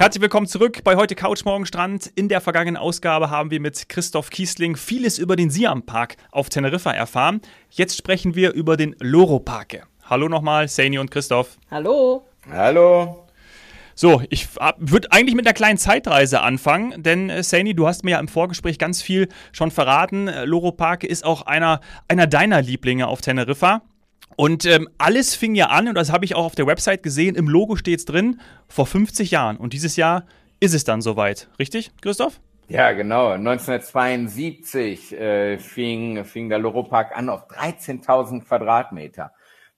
Herzlich willkommen zurück bei heute Couch Morgen Strand. In der vergangenen Ausgabe haben wir mit Christoph Kiesling vieles über den Siam Park auf Teneriffa erfahren. Jetzt sprechen wir über den Loro Parke. Hallo nochmal, Saini und Christoph. Hallo. Hallo. So, ich würde eigentlich mit einer kleinen Zeitreise anfangen, denn äh, Saini, du hast mir ja im Vorgespräch ganz viel schon verraten. Äh, Loro Parke ist auch einer, einer deiner Lieblinge auf Teneriffa. Und ähm, alles fing ja an, und das habe ich auch auf der Website gesehen, im Logo steht es drin, vor 50 Jahren. Und dieses Jahr ist es dann soweit. Richtig, Christoph? Ja, genau. 1972 äh, fing, fing der Loro Park an auf 13.000 Quadratmeter.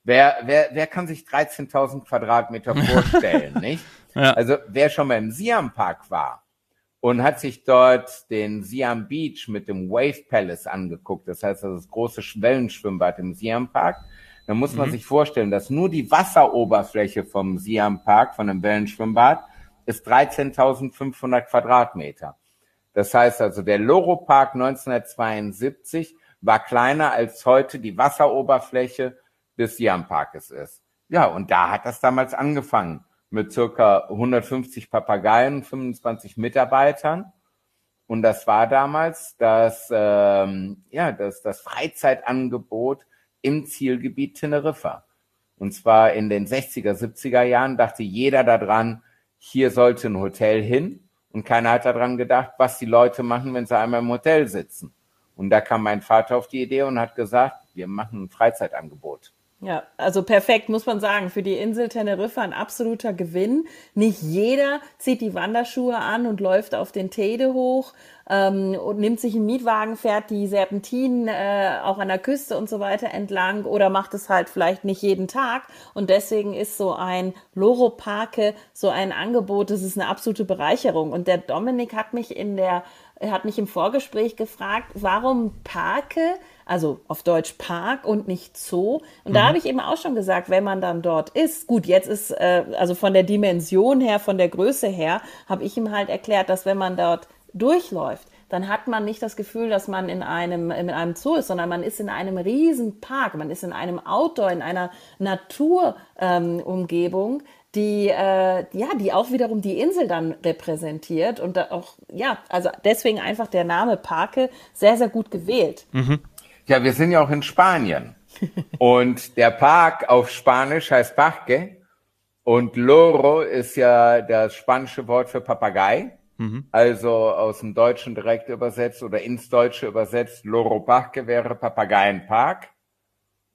Wer, wer, wer kann sich 13.000 Quadratmeter vorstellen, nicht? Ja. Also wer schon mal im Siam Park war und hat sich dort den Siam Beach mit dem Wave Palace angeguckt, das heißt das große Wellenschwimmbad im Siam Park, dann muss man mhm. sich vorstellen, dass nur die Wasseroberfläche vom Siam Park, von dem Wellenschwimmbad, ist 13.500 Quadratmeter. Das heißt also, der Loro Park 1972 war kleiner als heute die Wasseroberfläche des Siam Parkes ist. Ja, und da hat das damals angefangen mit circa 150 Papageien, 25 Mitarbeitern. Und das war damals das, ähm, ja, das, das Freizeitangebot im Zielgebiet Teneriffa. Und zwar in den 60er, 70er Jahren dachte jeder daran, hier sollte ein Hotel hin. Und keiner hat daran gedacht, was die Leute machen, wenn sie einmal im Hotel sitzen. Und da kam mein Vater auf die Idee und hat gesagt, wir machen ein Freizeitangebot. Ja, also perfekt, muss man sagen. Für die Insel Teneriffa ein absoluter Gewinn. Nicht jeder zieht die Wanderschuhe an und läuft auf den Tede hoch ähm, und nimmt sich einen Mietwagen, fährt die Serpentinen äh, auch an der Küste und so weiter entlang oder macht es halt vielleicht nicht jeden Tag. Und deswegen ist so ein Loro Parke so ein Angebot, das ist eine absolute Bereicherung. Und der Dominik hat mich in der er hat mich im Vorgespräch gefragt, warum Parke, also auf Deutsch Park und nicht Zoo. Und mhm. da habe ich eben auch schon gesagt, wenn man dann dort ist, gut, jetzt ist, äh, also von der Dimension her, von der Größe her, habe ich ihm halt erklärt, dass wenn man dort durchläuft, dann hat man nicht das Gefühl, dass man in einem, in einem Zoo ist, sondern man ist in einem riesen Park, man ist in einem Outdoor, in einer Naturumgebung, ähm, die äh, ja, die auch wiederum die Insel dann repräsentiert und da auch ja, also deswegen einfach der Name Parke sehr sehr gut gewählt. Mhm. Ja, wir sind ja auch in Spanien und der Park auf Spanisch heißt Parque und Loro ist ja das spanische Wort für Papagei. Mhm. Also aus dem Deutschen direkt übersetzt oder ins Deutsche übersetzt, Loro Parque wäre Papageienpark.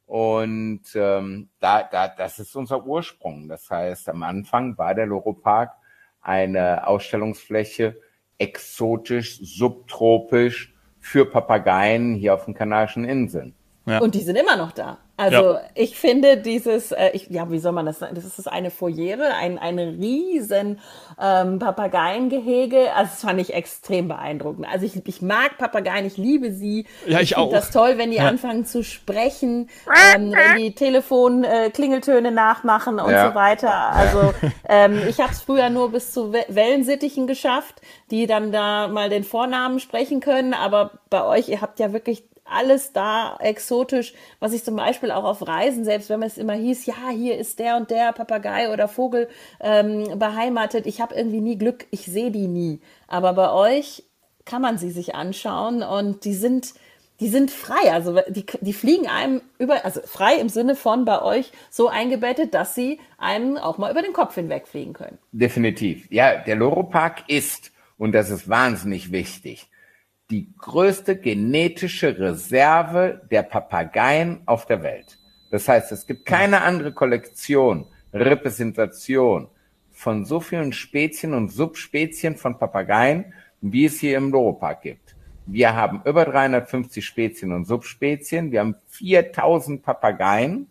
Und ähm, da, da, das ist unser Ursprung. Das heißt, am Anfang war der Loro Park eine Ausstellungsfläche exotisch, subtropisch für Papageien hier auf den Kanarischen Inseln. Ja. Und die sind immer noch da. Also ja. ich finde dieses, äh, ich, ja, wie soll man das sagen? Das ist eine Foyere, ein, ein riesen ähm, Papageiengehege. Also das fand ich extrem beeindruckend. Also ich, ich mag Papageien, ich liebe sie. Ja, ich, ich finde das toll, wenn die ja. anfangen zu sprechen, ähm, wenn die Telefonklingeltöne äh, nachmachen und ja. so weiter. Also ähm, ich habe es früher nur bis zu Wellensittichen geschafft, die dann da mal den Vornamen sprechen können. Aber bei euch, ihr habt ja wirklich alles da exotisch, was ich zum Beispiel auch auf Reisen, selbst wenn es immer hieß, ja, hier ist der und der Papagei oder Vogel ähm, beheimatet, ich habe irgendwie nie Glück, ich sehe die nie. Aber bei euch kann man sie sich anschauen und die sind, die sind frei, also die, die fliegen einem über, also frei im Sinne von bei euch so eingebettet, dass sie einem auch mal über den Kopf hinwegfliegen können. Definitiv. Ja, der Loro Park ist, und das ist wahnsinnig wichtig, die größte genetische Reserve der Papageien auf der Welt. Das heißt, es gibt keine andere Kollektion, Repräsentation von so vielen Spezien und Subspezien von Papageien, wie es hier im Loropark gibt. Wir haben über 350 Spezien und Subspezien. Wir haben 4000 Papageien.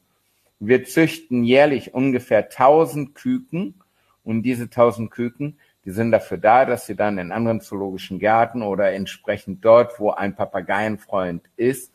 Wir züchten jährlich ungefähr 1000 Küken. Und diese 1000 Küken die sind dafür da, dass sie dann in anderen zoologischen Gärten oder entsprechend dort, wo ein Papageienfreund ist,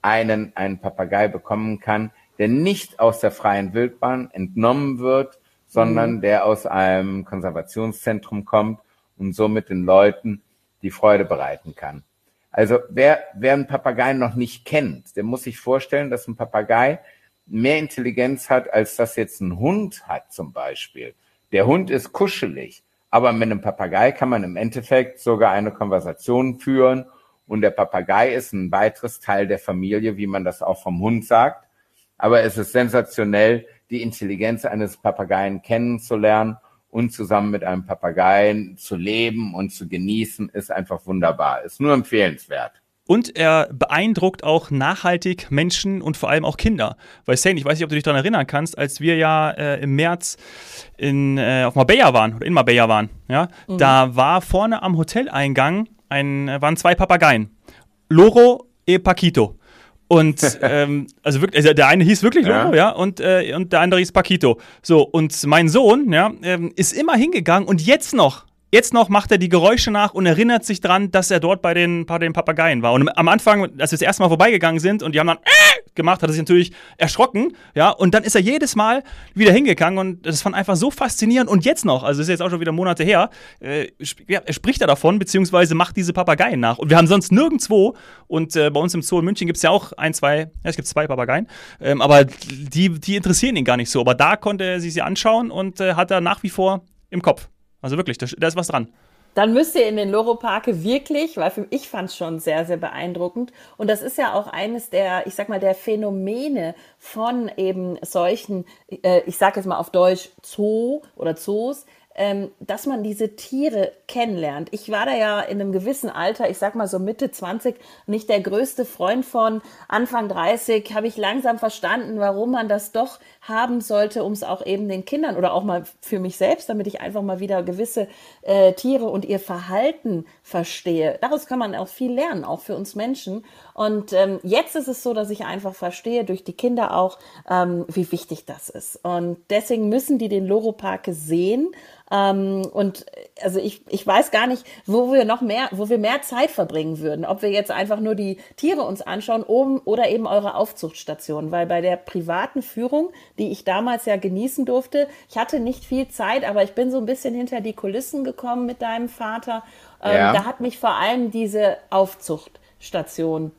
einen, einen Papagei bekommen kann, der nicht aus der freien Wildbahn entnommen wird, sondern mhm. der aus einem Konservationszentrum kommt und somit den Leuten die Freude bereiten kann. Also wer, wer einen Papagei noch nicht kennt, der muss sich vorstellen, dass ein Papagei mehr Intelligenz hat, als das jetzt ein Hund hat zum Beispiel. Der Hund ist kuschelig, Aber mit einem Papagei kann man im Endeffekt sogar eine Konversation führen und der Papagei ist ein weiteres Teil der Familie, wie man das auch vom Hund sagt. Aber es ist sensationell, die Intelligenz eines Papageien kennenzulernen und zusammen mit einem Papageien zu leben und zu genießen, ist einfach wunderbar. Ist nur empfehlenswert. Und er beeindruckt auch nachhaltig Menschen und vor allem auch Kinder. Weil Sane, ich weiß nicht, ob du dich daran erinnern kannst, als wir ja äh, im März in, äh, auf Marbella waren oder in Marbella waren, ja, mhm. da war vorne am Hoteleingang ein, waren zwei Papageien. Loro e Paquito. Und ähm, also wirklich, also der eine hieß wirklich Loro, ja, ja und, äh, und der andere hieß Paquito. So, und mein Sohn, ja, ähm, ist immer hingegangen und jetzt noch Jetzt noch macht er die Geräusche nach und erinnert sich dran, dass er dort bei den, bei den Papageien war. Und am Anfang, als wir das erste Mal vorbeigegangen sind und die haben dann äh, gemacht, hat er sich natürlich erschrocken, ja, und dann ist er jedes Mal wieder hingegangen und das fand einfach so faszinierend. Und jetzt noch, also das ist jetzt auch schon wieder Monate her, äh, ja, er spricht da davon, beziehungsweise macht diese Papageien nach. Und wir haben sonst nirgendwo, und äh, bei uns im Zoo in München gibt es ja auch ein, zwei, ja, es gibt zwei Papageien, ähm, aber die, die interessieren ihn gar nicht so. Aber da konnte er sich sie anschauen und äh, hat er nach wie vor im Kopf. Also wirklich, da, da ist was dran. Dann müsst ihr in den Loro-Parke wirklich, weil für, ich fand es schon sehr, sehr beeindruckend. Und das ist ja auch eines der, ich sag mal, der Phänomene von eben solchen, äh, ich sag jetzt mal auf Deutsch Zoo oder Zoos, ähm, dass man diese Tiere kennenlernt. Ich war da ja in einem gewissen Alter, ich sag mal so Mitte 20, nicht der größte Freund von. Anfang 30 habe ich langsam verstanden, warum man das doch haben sollte, um es auch eben den Kindern oder auch mal für mich selbst, damit ich einfach mal wieder gewisse äh, Tiere und ihr Verhalten verstehe. Daraus kann man auch viel lernen, auch für uns Menschen. Und ähm, jetzt ist es so, dass ich einfach verstehe, durch die Kinder auch, ähm, wie wichtig das ist. Und deswegen müssen die den Loro-Parke sehen ähm, und also ich, ich weiß gar nicht, wo wir noch mehr, wo wir mehr Zeit verbringen würden. Ob wir jetzt einfach nur die Tiere uns anschauen oben oder eben eure Aufzuchtstation. Weil bei der privaten Führung, die ich damals ja genießen durfte, ich hatte nicht viel Zeit, aber ich bin so ein bisschen hinter die Kulissen gekommen mit deinem Vater. Ähm, ja. Da hat mich vor allem diese Aufzuchtstation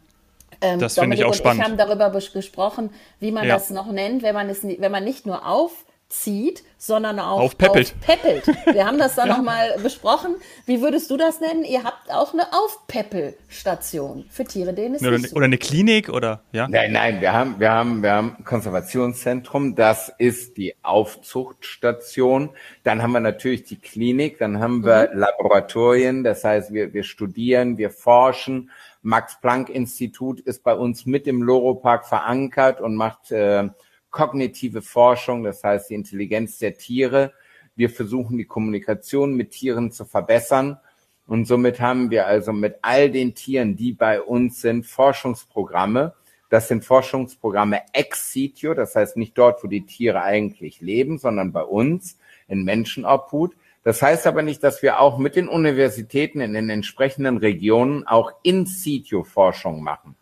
ähm, das finde ich auch spannend. Wir haben darüber gesprochen, wie man ja. das noch nennt, wenn man es, wenn man nicht nur auf zieht, sondern auch aufpeppelt. aufpeppelt. Wir haben das dann ja. nochmal besprochen. Wie würdest du das nennen? Ihr habt auch eine Aufpeppelstation für Tiere, denen es oder, nicht so. oder eine Klinik oder ja? Nein, nein, wir haben wir haben wir haben Konservationszentrum, das ist die Aufzuchtstation. Dann haben wir natürlich die Klinik, dann haben wir mhm. Laboratorien, das heißt, wir wir studieren, wir forschen. Max Planck Institut ist bei uns mit im Loro Park verankert und macht äh, kognitive Forschung, das heißt die Intelligenz der Tiere. Wir versuchen die Kommunikation mit Tieren zu verbessern. Und somit haben wir also mit all den Tieren, die bei uns sind, Forschungsprogramme. Das sind Forschungsprogramme ex sitio, das heißt nicht dort, wo die Tiere eigentlich leben, sondern bei uns in Menschenobhut. Das heißt aber nicht, dass wir auch mit den Universitäten in den entsprechenden Regionen auch in sitio Forschung machen.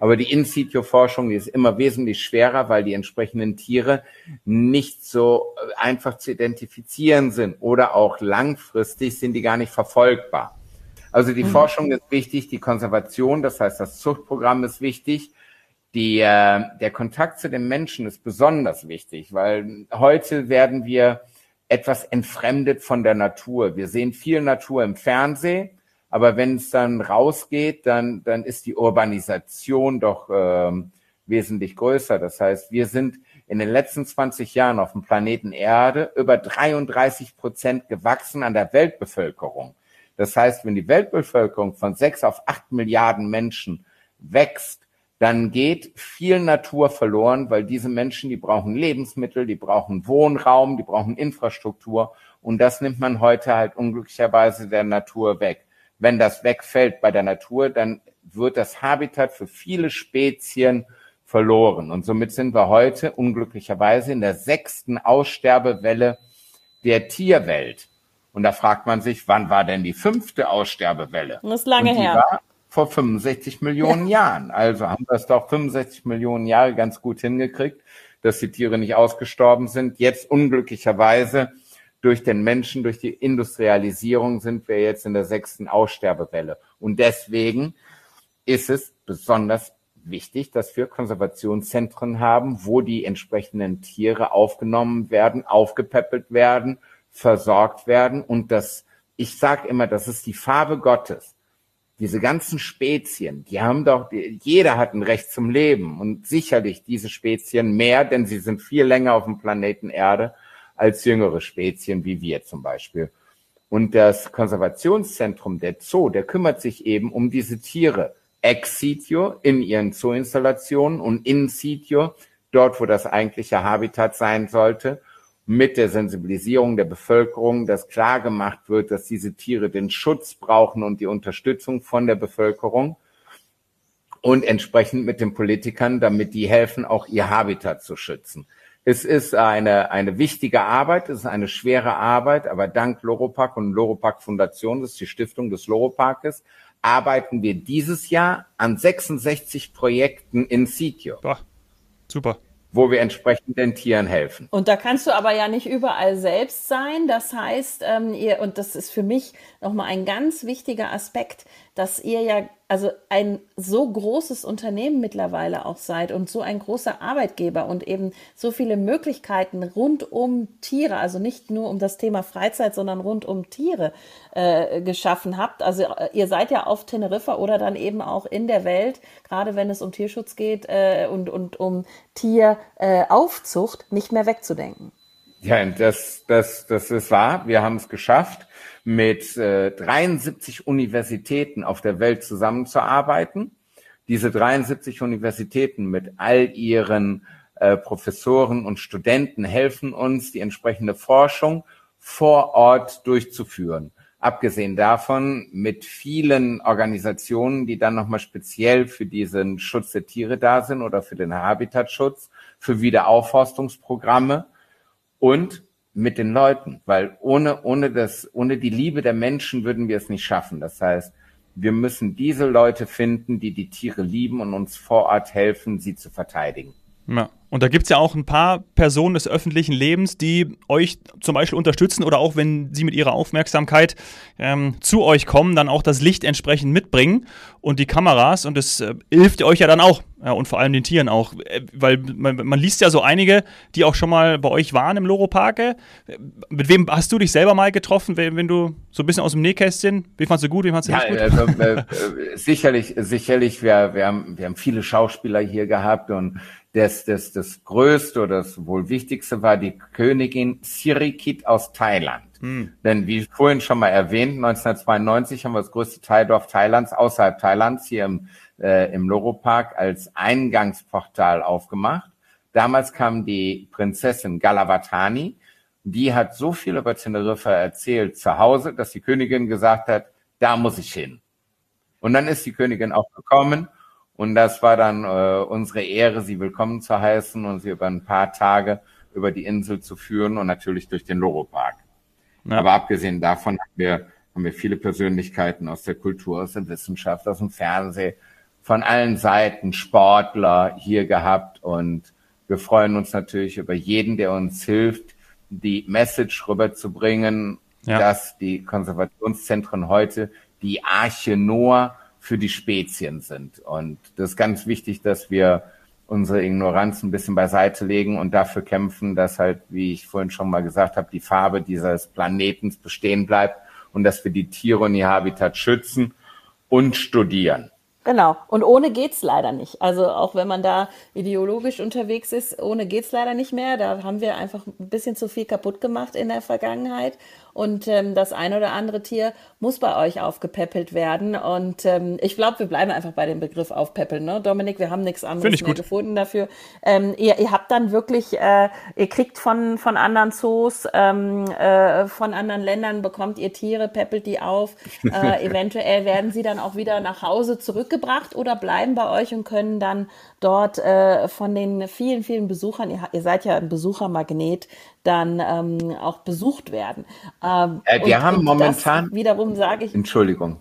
Aber die In-Situ-Forschung, ist immer wesentlich schwerer, weil die entsprechenden Tiere nicht so äh, einfach zu identifizieren sind oder auch langfristig sind die gar nicht verfolgbar. Also die mhm. Forschung ist wichtig, die Konservation, das heißt das Zuchtprogramm ist wichtig. Die, äh, der Kontakt zu den Menschen ist besonders wichtig, weil heute werden wir etwas entfremdet von der Natur. Wir sehen viel Natur im Fernsehen, aber wenn es dann rausgeht, dann, dann ist die Urbanisation doch ähm, wesentlich größer. Das heißt, wir sind in den letzten 20 Jahren auf dem Planeten Erde über 33 Prozent gewachsen an der Weltbevölkerung. Das heißt, wenn die Weltbevölkerung von sechs auf acht Milliarden Menschen wächst, dann geht viel Natur verloren, weil diese Menschen, die brauchen Lebensmittel, die brauchen Wohnraum, die brauchen Infrastruktur und das nimmt man heute halt unglücklicherweise der Natur weg. Wenn das wegfällt bei der Natur, dann wird das Habitat für viele Spezien verloren. Und somit sind wir heute unglücklicherweise in der sechsten Aussterbewelle der Tierwelt. Und da fragt man sich, wann war denn die fünfte Aussterbewelle? Das ist lange her. War vor 65 Millionen ja. Jahren. Also haben wir es doch 65 Millionen Jahre ganz gut hingekriegt, dass die Tiere nicht ausgestorben sind. Jetzt unglücklicherweise durch den Menschen, durch die Industrialisierung sind wir jetzt in der sechsten Aussterbewelle. Und deswegen ist es besonders wichtig, dass wir Konservationszentren haben, wo die entsprechenden Tiere aufgenommen werden, aufgepäppelt werden, versorgt werden und das, ich sage immer, das ist die Farbe Gottes. Diese ganzen Spezien, die haben doch, jeder hat ein Recht zum Leben und sicherlich diese Spezien mehr, denn sie sind viel länger auf dem Planeten Erde als jüngere Spezien wie wir zum Beispiel. Und das Konservationszentrum der Zoo, der kümmert sich eben um diese Tiere ex sitio in ihren Zooinstallationen und in sitio dort, wo das eigentliche Habitat sein sollte, mit der Sensibilisierung der Bevölkerung, dass klar gemacht wird, dass diese Tiere den Schutz brauchen und die Unterstützung von der Bevölkerung und entsprechend mit den Politikern, damit die helfen, auch ihr Habitat zu schützen. Es ist eine, eine wichtige Arbeit, es ist eine schwere Arbeit, aber dank Loropark und Loropark Foundation, das ist die Stiftung des Loroparkes, arbeiten wir dieses Jahr an 66 Projekten in Sitio. Super wo wir entsprechend den Tieren helfen. Und da kannst du aber ja nicht überall selbst sein. Das heißt, ähm, ihr, und das ist für mich nochmal ein ganz wichtiger Aspekt, dass ihr ja also ein so großes Unternehmen mittlerweile auch seid und so ein großer Arbeitgeber und eben so viele Möglichkeiten rund um Tiere, also nicht nur um das Thema Freizeit, sondern rund um Tiere äh, geschaffen habt. Also äh, ihr seid ja auf Teneriffa oder dann eben auch in der Welt, gerade wenn es um Tierschutz geht äh, und, und um Tieraufzucht, äh, nicht mehr wegzudenken. Ja, das, das, das ist wahr. Wir haben es geschafft mit äh, 73 Universitäten auf der Welt zusammenzuarbeiten. Diese 73 Universitäten mit all ihren äh, Professoren und Studenten helfen uns, die entsprechende Forschung vor Ort durchzuführen. Abgesehen davon mit vielen Organisationen, die dann nochmal speziell für diesen Schutz der Tiere da sind oder für den Habitatschutz, für Wiederaufforstungsprogramme und mit den Leuten, weil ohne, ohne das, ohne die Liebe der Menschen würden wir es nicht schaffen. Das heißt, wir müssen diese Leute finden, die die Tiere lieben und uns vor Ort helfen, sie zu verteidigen. Ja. Und da gibt es ja auch ein paar Personen des öffentlichen Lebens, die euch zum Beispiel unterstützen oder auch wenn sie mit ihrer Aufmerksamkeit ähm, zu euch kommen, dann auch das Licht entsprechend mitbringen und die Kameras. Und das äh, hilft euch ja dann auch ja, und vor allem den Tieren auch. Äh, weil man, man, liest ja so einige, die auch schon mal bei euch waren im Loro-Parke. Mit wem hast du dich selber mal getroffen, wenn, wenn du so ein bisschen aus dem Nähkästchen, wie fandst du gut, wie fandst du ja, nicht gut? Also, äh, äh, sicherlich, sicherlich, wir, wir, haben, wir haben viele Schauspieler hier gehabt und das, das, das größte oder das wohl wichtigste war die Königin Sirikit aus Thailand. Hm. Denn wie vorhin schon mal erwähnt, 1992 haben wir das größte Teildorf Thailands außerhalb Thailands hier im, äh, im Loro-Park als Eingangsportal aufgemacht. Damals kam die Prinzessin Galavatani. Die hat so viel über Teneriffa erzählt zu Hause, dass die Königin gesagt hat, da muss ich hin. Und dann ist die Königin auch gekommen und das war dann äh, unsere Ehre, sie willkommen zu heißen und sie über ein paar Tage über die Insel zu führen und natürlich durch den Loro-Park. Ja. Aber abgesehen davon haben wir, haben wir viele Persönlichkeiten aus der Kultur, aus der Wissenschaft, aus dem Fernsehen, von allen Seiten Sportler hier gehabt und wir freuen uns natürlich über jeden, der uns hilft, die Message rüberzubringen, ja. dass die Konservationszentren heute die Arche Noah für die Spezien sind. Und das ist ganz wichtig, dass wir unsere Ignoranz ein bisschen beiseite legen und dafür kämpfen, dass halt, wie ich vorhin schon mal gesagt habe, die Farbe dieses Planetens bestehen bleibt und dass wir die Tiere und ihr Habitat schützen und studieren. Genau. Und ohne geht's leider nicht. Also auch wenn man da ideologisch unterwegs ist, ohne geht's leider nicht mehr. Da haben wir einfach ein bisschen zu viel kaputt gemacht in der Vergangenheit. Und ähm, das ein oder andere Tier muss bei euch aufgepäppelt werden. Und ähm, ich glaube, wir bleiben einfach bei dem Begriff aufpäppeln, ne? Dominik, wir haben nichts anderes mehr gefunden dafür. Ähm, ihr, ihr habt dann wirklich, äh, ihr kriegt von, von anderen Zoos, ähm, äh, von anderen Ländern bekommt ihr Tiere, peppelt die auf. Äh, eventuell werden sie dann auch wieder nach Hause zurückgebracht oder bleiben bei euch und können dann dort äh, von den vielen, vielen Besuchern, ihr, ihr seid ja ein Besuchermagnet, dann ähm, auch besucht werden. Ähm, äh, wir und, haben und momentan, wiederum sage ich. Entschuldigung.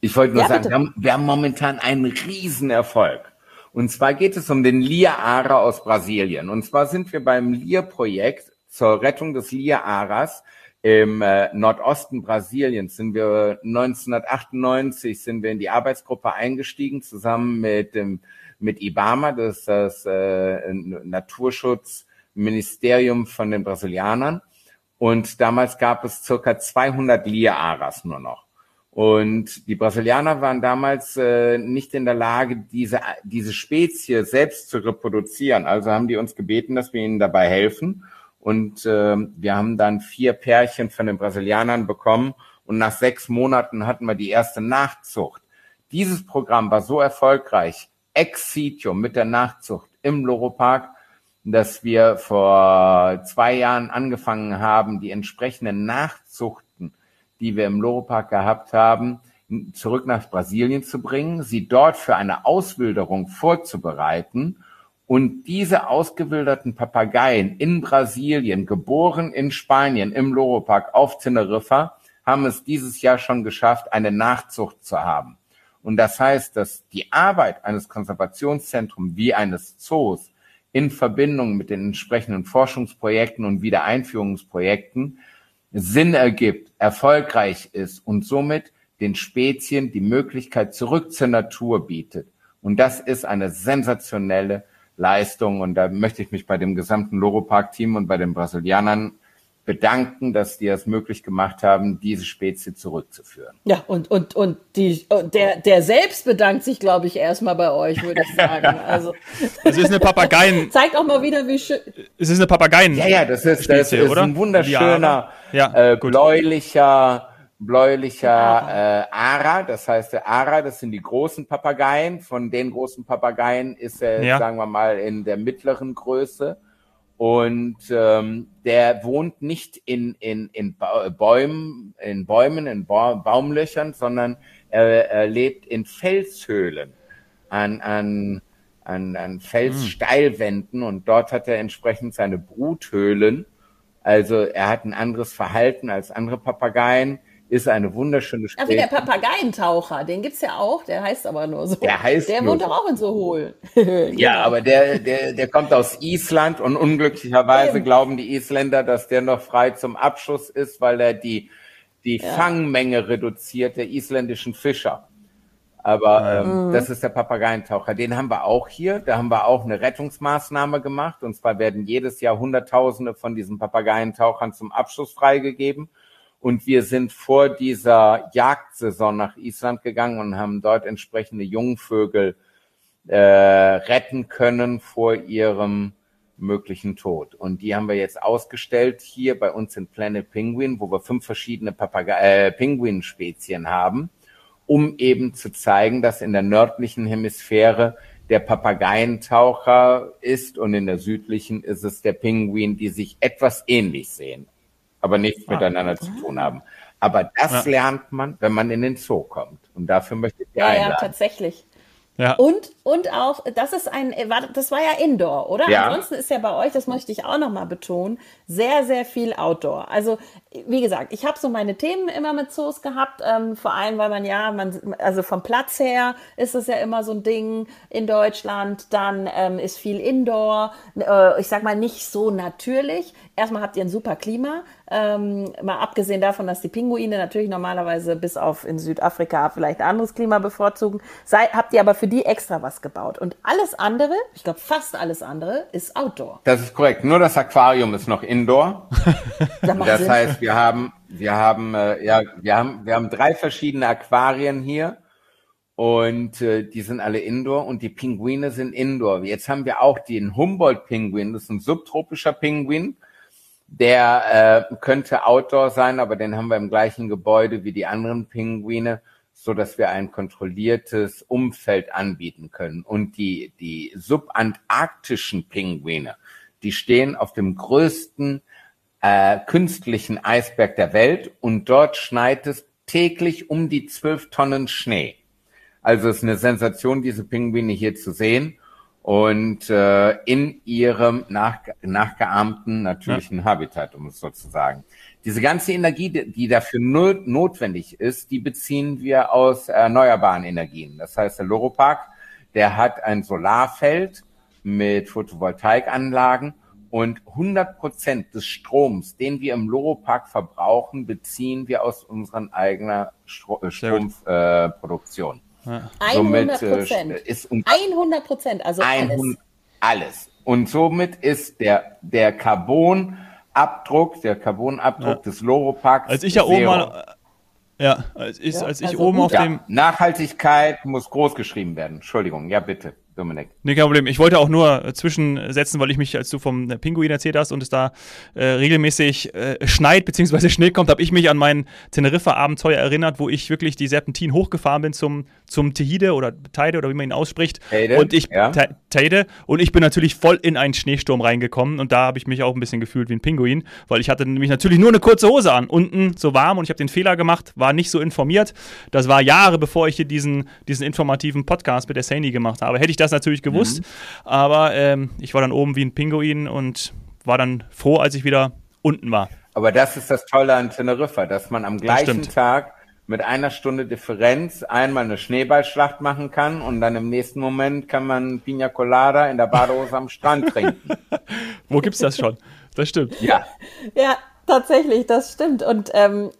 Ich wollte nur ja, sagen, wir haben, wir haben, momentan einen Riesenerfolg. Und zwar geht es um den Lia-Ara aus Brasilien. Und zwar sind wir beim Lia-Projekt zur Rettung des Lia-Aras im äh, Nordosten Brasiliens sind wir 1998 sind wir in die Arbeitsgruppe eingestiegen zusammen mit dem mit IBAMA, das ist das äh, Naturschutzministerium von den Brasilianern. Und damals gab es circa 200 Liaras nur noch. Und die Brasilianer waren damals äh, nicht in der Lage, diese, diese Spezie selbst zu reproduzieren. Also haben die uns gebeten, dass wir ihnen dabei helfen. Und äh, wir haben dann vier Pärchen von den Brasilianern bekommen. Und nach sechs Monaten hatten wir die erste Nachzucht. Dieses Programm war so erfolgreich, ex situ mit der Nachzucht im Loropark, dass wir vor zwei Jahren angefangen haben, die entsprechenden Nachzuchten die wir im Loro-Park gehabt haben, zurück nach Brasilien zu bringen, sie dort für eine Auswilderung vorzubereiten und diese ausgewilderten Papageien in Brasilien, geboren in Spanien, im Loro-Park auf Teneriffa, haben es dieses Jahr schon geschafft, eine Nachzucht zu haben. Und das heißt, dass die Arbeit eines Konservationszentrums wie eines Zoos in Verbindung mit den entsprechenden Forschungsprojekten und Wiedereinführungsprojekten Sinn ergibt, erfolgreich ist und somit den Spezien die Möglichkeit zurück zur Natur bietet. Und das ist eine sensationelle Leistung. Und da möchte ich mich bei dem gesamten Loro-Park-Team und bei den Brasilianern bedanken, dass die es möglich gemacht haben, diese Spezie zurückzuführen. Ja, und, und, und die, der, der selbst bedankt sich, glaube ich, erstmal bei euch, würde ich sagen. Also, es ist eine Papageien. Zeigt auch mal wieder, wie schön. Es ist eine Papageien. Ja, ja, das ist, das Spezie, ist oder? ein wunderschöner, ja, äh, bläulicher, bläulicher Ara. Äh, Ara. Das heißt, der Ara, das sind die großen Papageien. Von den großen Papageien ist er, ja. sagen wir mal, in der mittleren Größe. Und ähm, der wohnt nicht in, in, in Bäumen, in Bäumen, in ba Baumlöchern, sondern er, er lebt in Felshöhlen, an, an, an, an Felssteilwänden und dort hat er entsprechend seine Bruthöhlen. Also er hat ein anderes Verhalten als andere Papageien ist eine wunderschöne Spezie. Ja, wie der Papageientaucher, den gibt's ja auch, der heißt aber nur so. Der heißt Der wohnt doch auch in so hohl. ja, aber der, der, der kommt aus Island und unglücklicherweise Eben. glauben die Isländer, dass der noch frei zum Abschuss ist, weil er die, die ja. Fangmenge reduziert der isländischen Fischer. Aber ähm, mhm. das ist der Papageientaucher. Den haben wir auch hier. Da haben wir auch eine Rettungsmaßnahme gemacht. Und zwar werden jedes Jahr Hunderttausende von diesen Papageientauchern zum Abschuss freigegeben. Und wir sind vor dieser Jagdsaison nach Island gegangen und haben dort entsprechende Jungvögel äh, retten können vor ihrem möglichen Tod. Und die haben wir jetzt ausgestellt hier bei uns in Planet Penguin, wo wir fünf verschiedene Papage äh, Pinguinspezien haben, um eben zu zeigen, dass in der nördlichen Hemisphäre der Papageientaucher ist und in der südlichen ist es der Pinguin, die sich etwas ähnlich sehen aber nichts ah. miteinander zu tun haben. Aber das ja. lernt man, wenn man in den Zoo kommt. Und dafür möchte ich ja, einladen. Ja, tatsächlich. Ja. Und, und auch, das ist ein, das war ja Indoor, oder? Ja. Ansonsten ist ja bei euch, das möchte ich auch nochmal betonen, sehr, sehr viel Outdoor. Also, wie gesagt, ich habe so meine Themen immer mit Zoos gehabt, ähm, vor allem, weil man ja, man, also vom Platz her ist es ja immer so ein Ding in Deutschland, dann ähm, ist viel Indoor, äh, ich sag mal nicht so natürlich. Erstmal habt ihr ein super Klima, ähm, mal abgesehen davon, dass die Pinguine natürlich normalerweise bis auf in Südafrika vielleicht anderes Klima bevorzugen, sei, habt ihr aber für die extra was gebaut. Und alles andere, ich glaube fast alles andere, ist Outdoor. Das ist korrekt. Nur das Aquarium ist noch Indoor. das Sinn. heißt, wir haben, wir haben, äh, ja, wir haben, wir haben drei verschiedene Aquarien hier. Und äh, die sind alle Indoor und die Pinguine sind Indoor. Jetzt haben wir auch den Humboldt-Pinguin, das ist ein subtropischer Pinguin. Der äh, könnte Outdoor sein, aber den haben wir im gleichen Gebäude wie die anderen Pinguine, so dass wir ein kontrolliertes Umfeld anbieten können. Und die, die subantarktischen Pinguine, die stehen auf dem größten äh, künstlichen Eisberg der Welt und dort schneit es täglich um die zwölf Tonnen Schnee. Also es ist eine Sensation, diese Pinguine hier zu sehen und äh, in ihrem nach, nachgeahmten natürlichen ja. Habitat, um es so zu sagen. Diese ganze Energie, die dafür not, notwendig ist, die beziehen wir aus erneuerbaren Energien. Das heißt, der Loropark, der hat ein Solarfeld mit Photovoltaikanlagen und 100 Prozent des Stroms, den wir im Loropark verbrauchen, beziehen wir aus unserer eigenen Stro Stromproduktion. Ja. 100 Prozent. Äh, um 100 Prozent, also 100, alles. alles. Und somit ist der, der Carbon Abdruck, der Carbonabdruck ja. des Loropax. Als ich ja oben mal, ja, als ich, ja, als ich also oben auf dem. Nachhaltigkeit muss groß geschrieben werden. Entschuldigung, ja bitte. Dominik. Nee, kein Problem. Ich wollte auch nur äh, zwischensetzen, weil ich mich, als du vom äh, Pinguin erzählt hast und es da äh, regelmäßig äh, schneit bzw. Schnee kommt, habe ich mich an mein Teneriffa-Abenteuer erinnert, wo ich wirklich die Serpentin hochgefahren bin zum, zum Tehide oder Teide oder wie man ihn ausspricht. Teide, und ich, ja. Teide, und ich bin natürlich voll in einen Schneesturm reingekommen und da habe ich mich auch ein bisschen gefühlt wie ein Pinguin, weil ich hatte nämlich natürlich nur eine kurze Hose an, unten so warm und ich habe den Fehler gemacht, war nicht so informiert. Das war Jahre bevor ich hier diesen, diesen informativen Podcast mit der Saini gemacht habe. Hätte ich das das natürlich gewusst. Mhm. Aber ähm, ich war dann oben wie ein Pinguin und war dann froh, als ich wieder unten war. Aber das ist das Tolle an Teneriffa, dass man am gleichen Tag mit einer Stunde Differenz einmal eine Schneeballschlacht machen kann und dann im nächsten Moment kann man Pina Colada in der Badehose am Strand trinken. Wo gibt's das schon? Das stimmt. Ja. Ja, tatsächlich, das stimmt. Und ähm,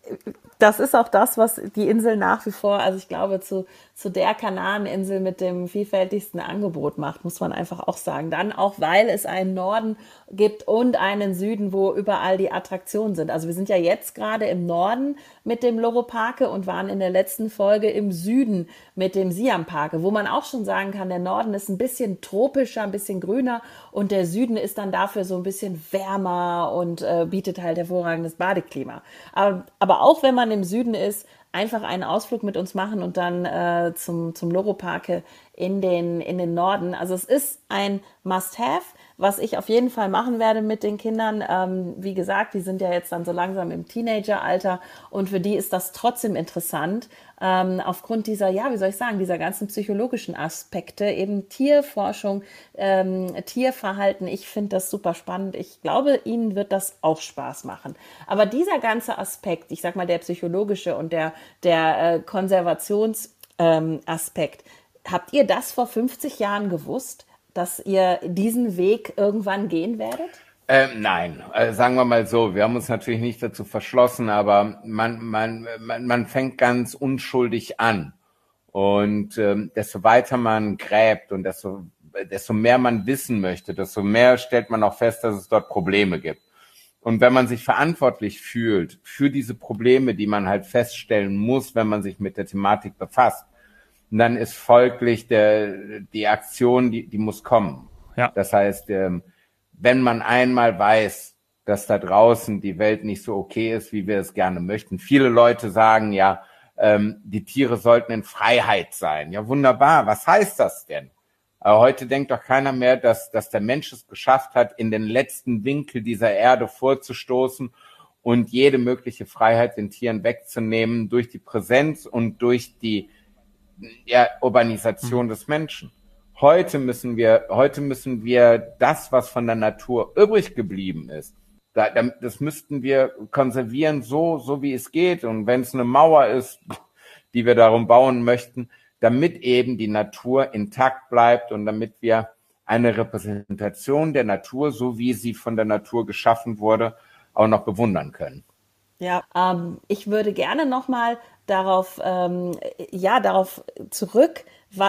das ist auch das, was die Insel nach wie vor, also ich glaube, zu zu der Kanareninsel mit dem vielfältigsten Angebot macht, muss man einfach auch sagen. Dann auch, weil es einen Norden gibt und einen Süden, wo überall die Attraktionen sind. Also wir sind ja jetzt gerade im Norden mit dem Loro Parke und waren in der letzten Folge im Süden mit dem Siam Parke, wo man auch schon sagen kann, der Norden ist ein bisschen tropischer, ein bisschen grüner und der Süden ist dann dafür so ein bisschen wärmer und äh, bietet halt hervorragendes Badeklima. Aber, aber auch wenn man im Süden ist, einfach einen Ausflug mit uns machen und dann äh, zum, zum Loro-Parke in den, in den Norden. Also es ist ein Must-Have, was ich auf jeden Fall machen werde mit den Kindern. Ähm, wie gesagt, die sind ja jetzt dann so langsam im Teenageralter und für die ist das trotzdem interessant, ähm, aufgrund dieser, ja, wie soll ich sagen, dieser ganzen psychologischen Aspekte, eben Tierforschung, ähm, Tierverhalten. Ich finde das super spannend. Ich glaube, Ihnen wird das auch Spaß machen. Aber dieser ganze Aspekt, ich sag mal, der psychologische und der, der äh, Konservationsaspekt, ähm, habt ihr das vor 50 Jahren gewusst, dass ihr diesen Weg irgendwann gehen werdet? Ähm, nein, also sagen wir mal so, wir haben uns natürlich nicht dazu verschlossen, aber man, man, man, man fängt ganz unschuldig an. Und ähm, desto weiter man gräbt und desto, desto mehr man wissen möchte, desto mehr stellt man auch fest, dass es dort Probleme gibt. Und wenn man sich verantwortlich fühlt für diese Probleme, die man halt feststellen muss, wenn man sich mit der Thematik befasst, dann ist folglich der, die Aktion, die, die muss kommen. Ja. Das heißt, ähm, wenn man einmal weiß, dass da draußen die Welt nicht so okay ist, wie wir es gerne möchten. Viele Leute sagen ja, ähm, die Tiere sollten in Freiheit sein. Ja, wunderbar. Was heißt das denn? Aber heute denkt doch keiner mehr, dass, dass der Mensch es geschafft hat, in den letzten Winkel dieser Erde vorzustoßen und jede mögliche Freiheit den Tieren wegzunehmen durch die Präsenz und durch die ja, Urbanisation mhm. des Menschen. Heute müssen wir, heute müssen wir das, was von der Natur übrig geblieben ist, da, das müssten wir konservieren, so, so wie es geht. Und wenn es eine Mauer ist, die wir darum bauen möchten, damit eben die Natur intakt bleibt und damit wir eine Repräsentation der Natur, so wie sie von der Natur geschaffen wurde, auch noch bewundern können. Ja, ähm, ich würde gerne nochmal darauf, ähm, ja, darauf zurück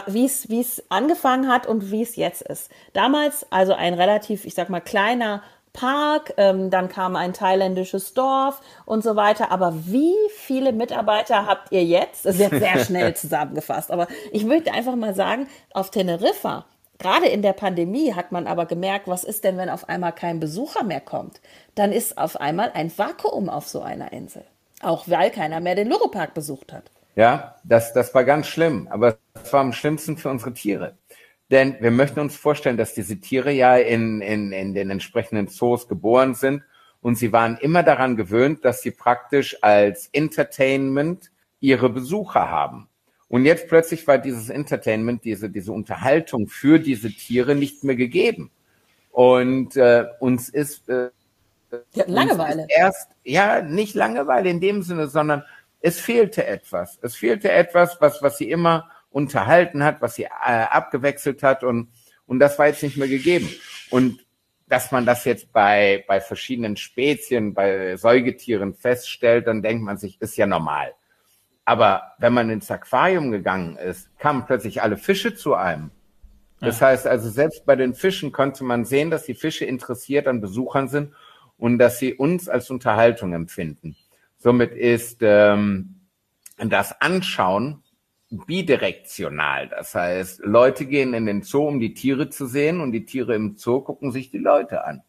wie es wie es angefangen hat und wie es jetzt ist. Damals also ein relativ, ich sag mal, kleiner Park, ähm, dann kam ein thailändisches Dorf und so weiter. Aber wie viele Mitarbeiter habt ihr jetzt? Das ist jetzt sehr schnell zusammengefasst. Aber ich möchte einfach mal sagen, auf Teneriffa, gerade in der Pandemie hat man aber gemerkt, was ist denn, wenn auf einmal kein Besucher mehr kommt? Dann ist auf einmal ein Vakuum auf so einer Insel. Auch weil keiner mehr den Luropark besucht hat. Ja, das, das war ganz schlimm, aber es war am schlimmsten für unsere Tiere. Denn wir möchten uns vorstellen, dass diese Tiere ja in, in, in den entsprechenden Zoos geboren sind und sie waren immer daran gewöhnt, dass sie praktisch als Entertainment ihre Besucher haben. Und jetzt plötzlich war dieses Entertainment, diese, diese Unterhaltung für diese Tiere nicht mehr gegeben. Und äh, uns ist äh, Langeweile. Ist erst, ja, nicht Langeweile in dem Sinne, sondern es fehlte etwas. Es fehlte etwas, was, was sie immer unterhalten hat, was sie äh, abgewechselt hat und, und das war jetzt nicht mehr gegeben. Und dass man das jetzt bei, bei verschiedenen Spezien, bei Säugetieren feststellt, dann denkt man sich, ist ja normal. Aber wenn man ins Aquarium gegangen ist, kamen plötzlich alle Fische zu einem. Das ja. heißt also, selbst bei den Fischen konnte man sehen, dass die Fische interessiert an Besuchern sind und dass sie uns als Unterhaltung empfinden. Somit ist ähm, das Anschauen bidirektional. Das heißt, Leute gehen in den Zoo, um die Tiere zu sehen und die Tiere im Zoo gucken sich die Leute an.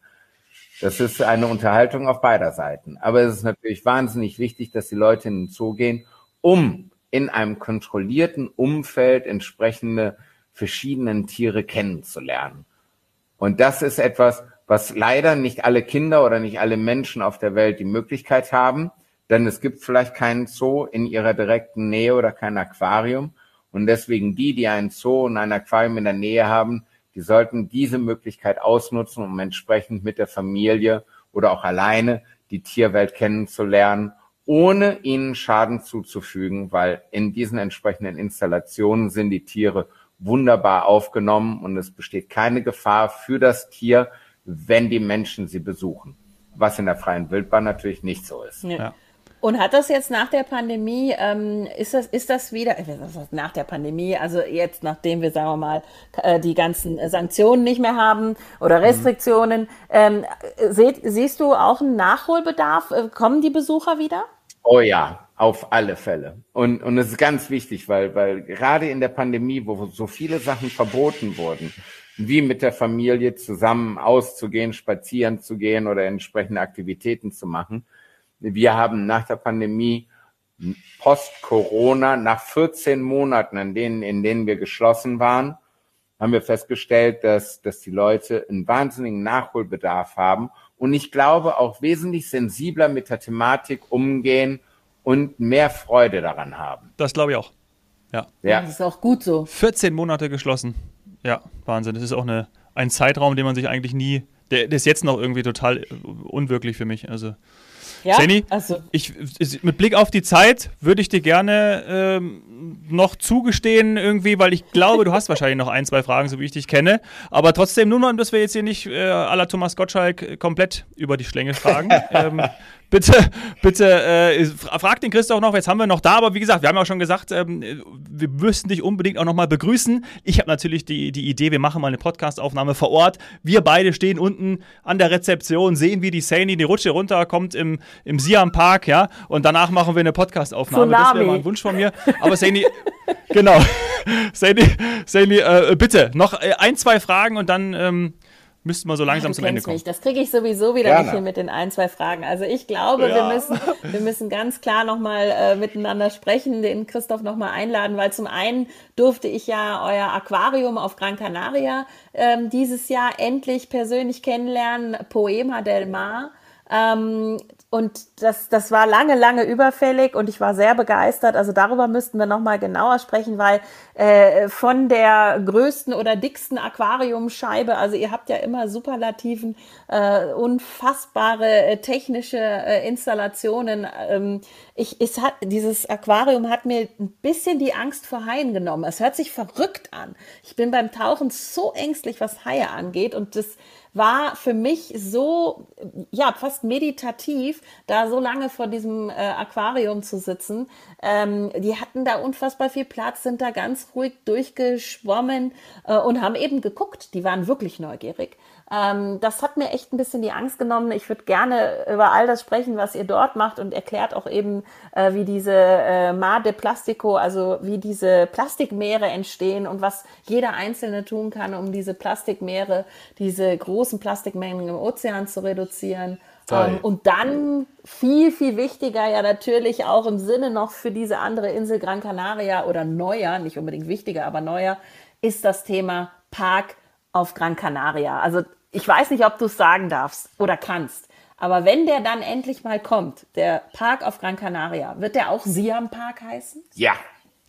Das ist eine Unterhaltung auf beider Seiten. Aber es ist natürlich wahnsinnig wichtig, dass die Leute in den Zoo gehen, um in einem kontrollierten Umfeld entsprechende verschiedenen Tiere kennenzulernen. Und das ist etwas, was leider nicht alle Kinder oder nicht alle Menschen auf der Welt die Möglichkeit haben, denn es gibt vielleicht keinen Zoo in ihrer direkten Nähe oder kein Aquarium. Und deswegen die, die einen Zoo und ein Aquarium in der Nähe haben, die sollten diese Möglichkeit ausnutzen, um entsprechend mit der Familie oder auch alleine die Tierwelt kennenzulernen, ohne ihnen Schaden zuzufügen, weil in diesen entsprechenden Installationen sind die Tiere wunderbar aufgenommen und es besteht keine Gefahr für das Tier, wenn die Menschen sie besuchen. Was in der freien Wildbahn natürlich nicht so ist. Ja. Und hat das jetzt nach der Pandemie, ähm, ist, das, ist das wieder, äh, nach der Pandemie, also jetzt nachdem wir, sagen wir mal, äh, die ganzen Sanktionen nicht mehr haben oder mhm. Restriktionen, mhm. ähm, seht, siehst du auch einen Nachholbedarf? Äh, kommen die Besucher wieder? Oh ja, auf alle Fälle. Und, und es ist ganz wichtig, weil, weil gerade in der Pandemie, wo so viele Sachen verboten wurden, wie mit der Familie zusammen auszugehen, spazieren zu gehen oder entsprechende Aktivitäten zu machen, wir haben nach der Pandemie Post-Corona, nach 14 Monaten, in denen, in denen wir geschlossen waren, haben wir festgestellt, dass, dass die Leute einen wahnsinnigen Nachholbedarf haben und ich glaube auch wesentlich sensibler mit der Thematik umgehen und mehr Freude daran haben. Das glaube ich auch. Ja. ja. Das ist auch gut so. 14 Monate geschlossen. Ja, Wahnsinn. Das ist auch eine, ein Zeitraum, den man sich eigentlich nie, der, der ist jetzt noch irgendwie total unwirklich für mich. Also ja? Jenny, also. ich, mit Blick auf die Zeit würde ich dir gerne ähm, noch zugestehen, irgendwie, weil ich glaube, du hast wahrscheinlich noch ein, zwei Fragen, so wie ich dich kenne. Aber trotzdem, nur mal, dass wir jetzt hier nicht äh, à la Thomas Gottschalk komplett über die Schlänge fragen. ähm, bitte, bitte, äh, frag den Christoph noch, jetzt haben wir noch da, aber wie gesagt, wir haben ja auch schon gesagt, ähm, wir müssten dich unbedingt auch nochmal begrüßen. Ich habe natürlich die, die Idee, wir machen mal eine Podcastaufnahme vor Ort. Wir beide stehen unten an der Rezeption, sehen, wie die Sani die Rutsche runterkommt im, im Siam Park, ja, und danach machen wir eine Podcastaufnahme. Das wäre mal ein Wunsch von mir. Aber Sani, genau. Sani, Sani äh, bitte, noch äh, ein, zwei Fragen und dann ähm, müssten wir so langsam ja, zum Ende kommen. Mich. Das kriege ich sowieso wieder Gerne. nicht hin mit den ein, zwei Fragen. Also ich glaube, ja. wir, müssen, wir müssen ganz klar nochmal äh, miteinander sprechen, den Christoph nochmal einladen, weil zum einen durfte ich ja euer Aquarium auf Gran Canaria ähm, dieses Jahr endlich persönlich kennenlernen, Poema del Mar. Ähm, und das, das war lange, lange überfällig und ich war sehr begeistert. Also darüber müssten wir nochmal genauer sprechen, weil äh, von der größten oder dicksten Aquariumscheibe, also ihr habt ja immer Superlativen, äh, unfassbare äh, technische äh, Installationen. Ähm, ich, es hat, dieses Aquarium hat mir ein bisschen die Angst vor Haien genommen. Es hört sich verrückt an. Ich bin beim Tauchen so ängstlich, was Haie angeht und das war für mich so, ja, fast meditativ, da so lange vor diesem äh, Aquarium zu sitzen. Ähm, die hatten da unfassbar viel Platz, sind da ganz ruhig durchgeschwommen äh, und haben eben geguckt. Die waren wirklich neugierig. Ähm, das hat mir echt ein bisschen die Angst genommen. Ich würde gerne über all das sprechen, was ihr dort macht und erklärt auch eben, äh, wie diese äh, Mar de Plastico, also wie diese Plastikmeere entstehen und was jeder Einzelne tun kann, um diese Plastikmeere, diese großen Plastikmengen im Ozean zu reduzieren. Ähm, und dann viel, viel wichtiger ja natürlich auch im Sinne noch für diese andere Insel Gran Canaria oder neuer, nicht unbedingt wichtiger, aber neuer, ist das Thema Park auf Gran Canaria. Also ich weiß nicht, ob du es sagen darfst oder kannst. Aber wenn der dann endlich mal kommt, der Park auf Gran Canaria, wird der auch Siam Park heißen? Ja.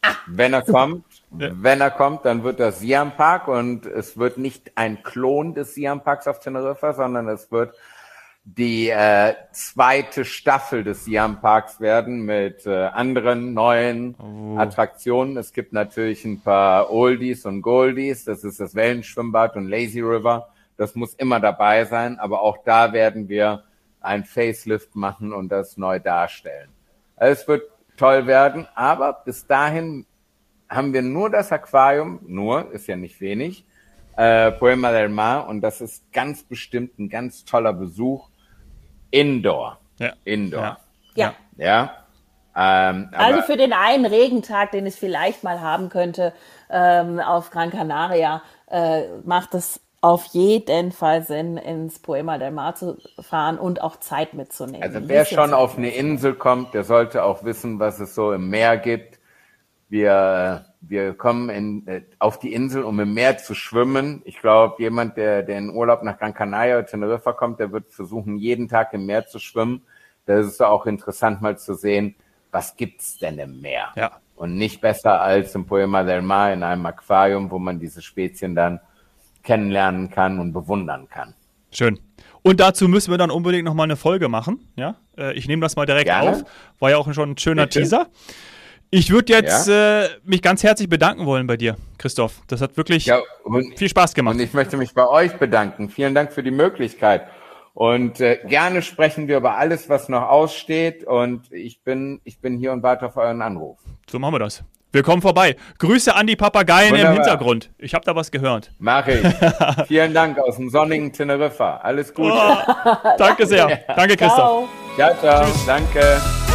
Ah, wenn er kommt, ja. wenn er kommt, dann wird das Siam Park und es wird nicht ein Klon des Siam Parks auf Teneriffa, sondern es wird die äh, zweite Staffel des Siam Parks werden mit äh, anderen neuen oh. Attraktionen. Es gibt natürlich ein paar Oldies und Goldies. Das ist das Wellenschwimmbad und Lazy River. Das muss immer dabei sein, aber auch da werden wir ein Facelift machen und das neu darstellen. Also es wird toll werden, aber bis dahin haben wir nur das Aquarium, nur, ist ja nicht wenig, äh, Poema del Mar und das ist ganz bestimmt ein ganz toller Besuch Indoor. Ja. Indoor. Ja. Ja. Ja. Ähm, Also aber für den einen Regentag, den es vielleicht mal haben könnte ähm, auf Gran Canaria, äh, macht es auf jeden Fall Sinn, ins Poema del Mar zu fahren und auch Zeit mitzunehmen. Also wer schon auf eine Insel kommt, der sollte auch wissen, was es so im Meer gibt. Wir, wir kommen in, äh, auf die Insel, um im Meer zu schwimmen. Ich glaube, jemand, der, der in Urlaub nach Gran Canaria oder Teneriffa kommt, der wird versuchen, jeden Tag im Meer zu schwimmen. Da ist es auch interessant, mal zu sehen, was gibt's denn im Meer? Ja. Und nicht besser als im Poema del Mar in einem Aquarium, wo man diese Spezien dann kennenlernen kann und bewundern kann. Schön. Und dazu müssen wir dann unbedingt nochmal eine Folge machen. Ja, äh, ich nehme das mal direkt Gerne. auf. War ja auch schon ein schöner Bitte. Teaser. Ich würde jetzt äh, mich ganz herzlich bedanken wollen bei dir, Christoph. Das hat wirklich Ja, und, viel Spaß gemacht. Und ich möchte mich bei euch bedanken. Vielen Dank für die Möglichkeit. Und äh, gerne sprechen wir über alles, was noch aussteht. Und ich bin, ich bin hier und warte auf euren Anruf. So machen wir das. Wir kommen vorbei. Grüße an die Papageien im Wunderbar. Hintergrund. Ich habe da was gehört. Mache ich. Vielen Dank aus dem sonnigen Teneriffa. Alles Gute. Danke sehr. Danke, Christoph. Ciao. Ciao, ciao. Danke.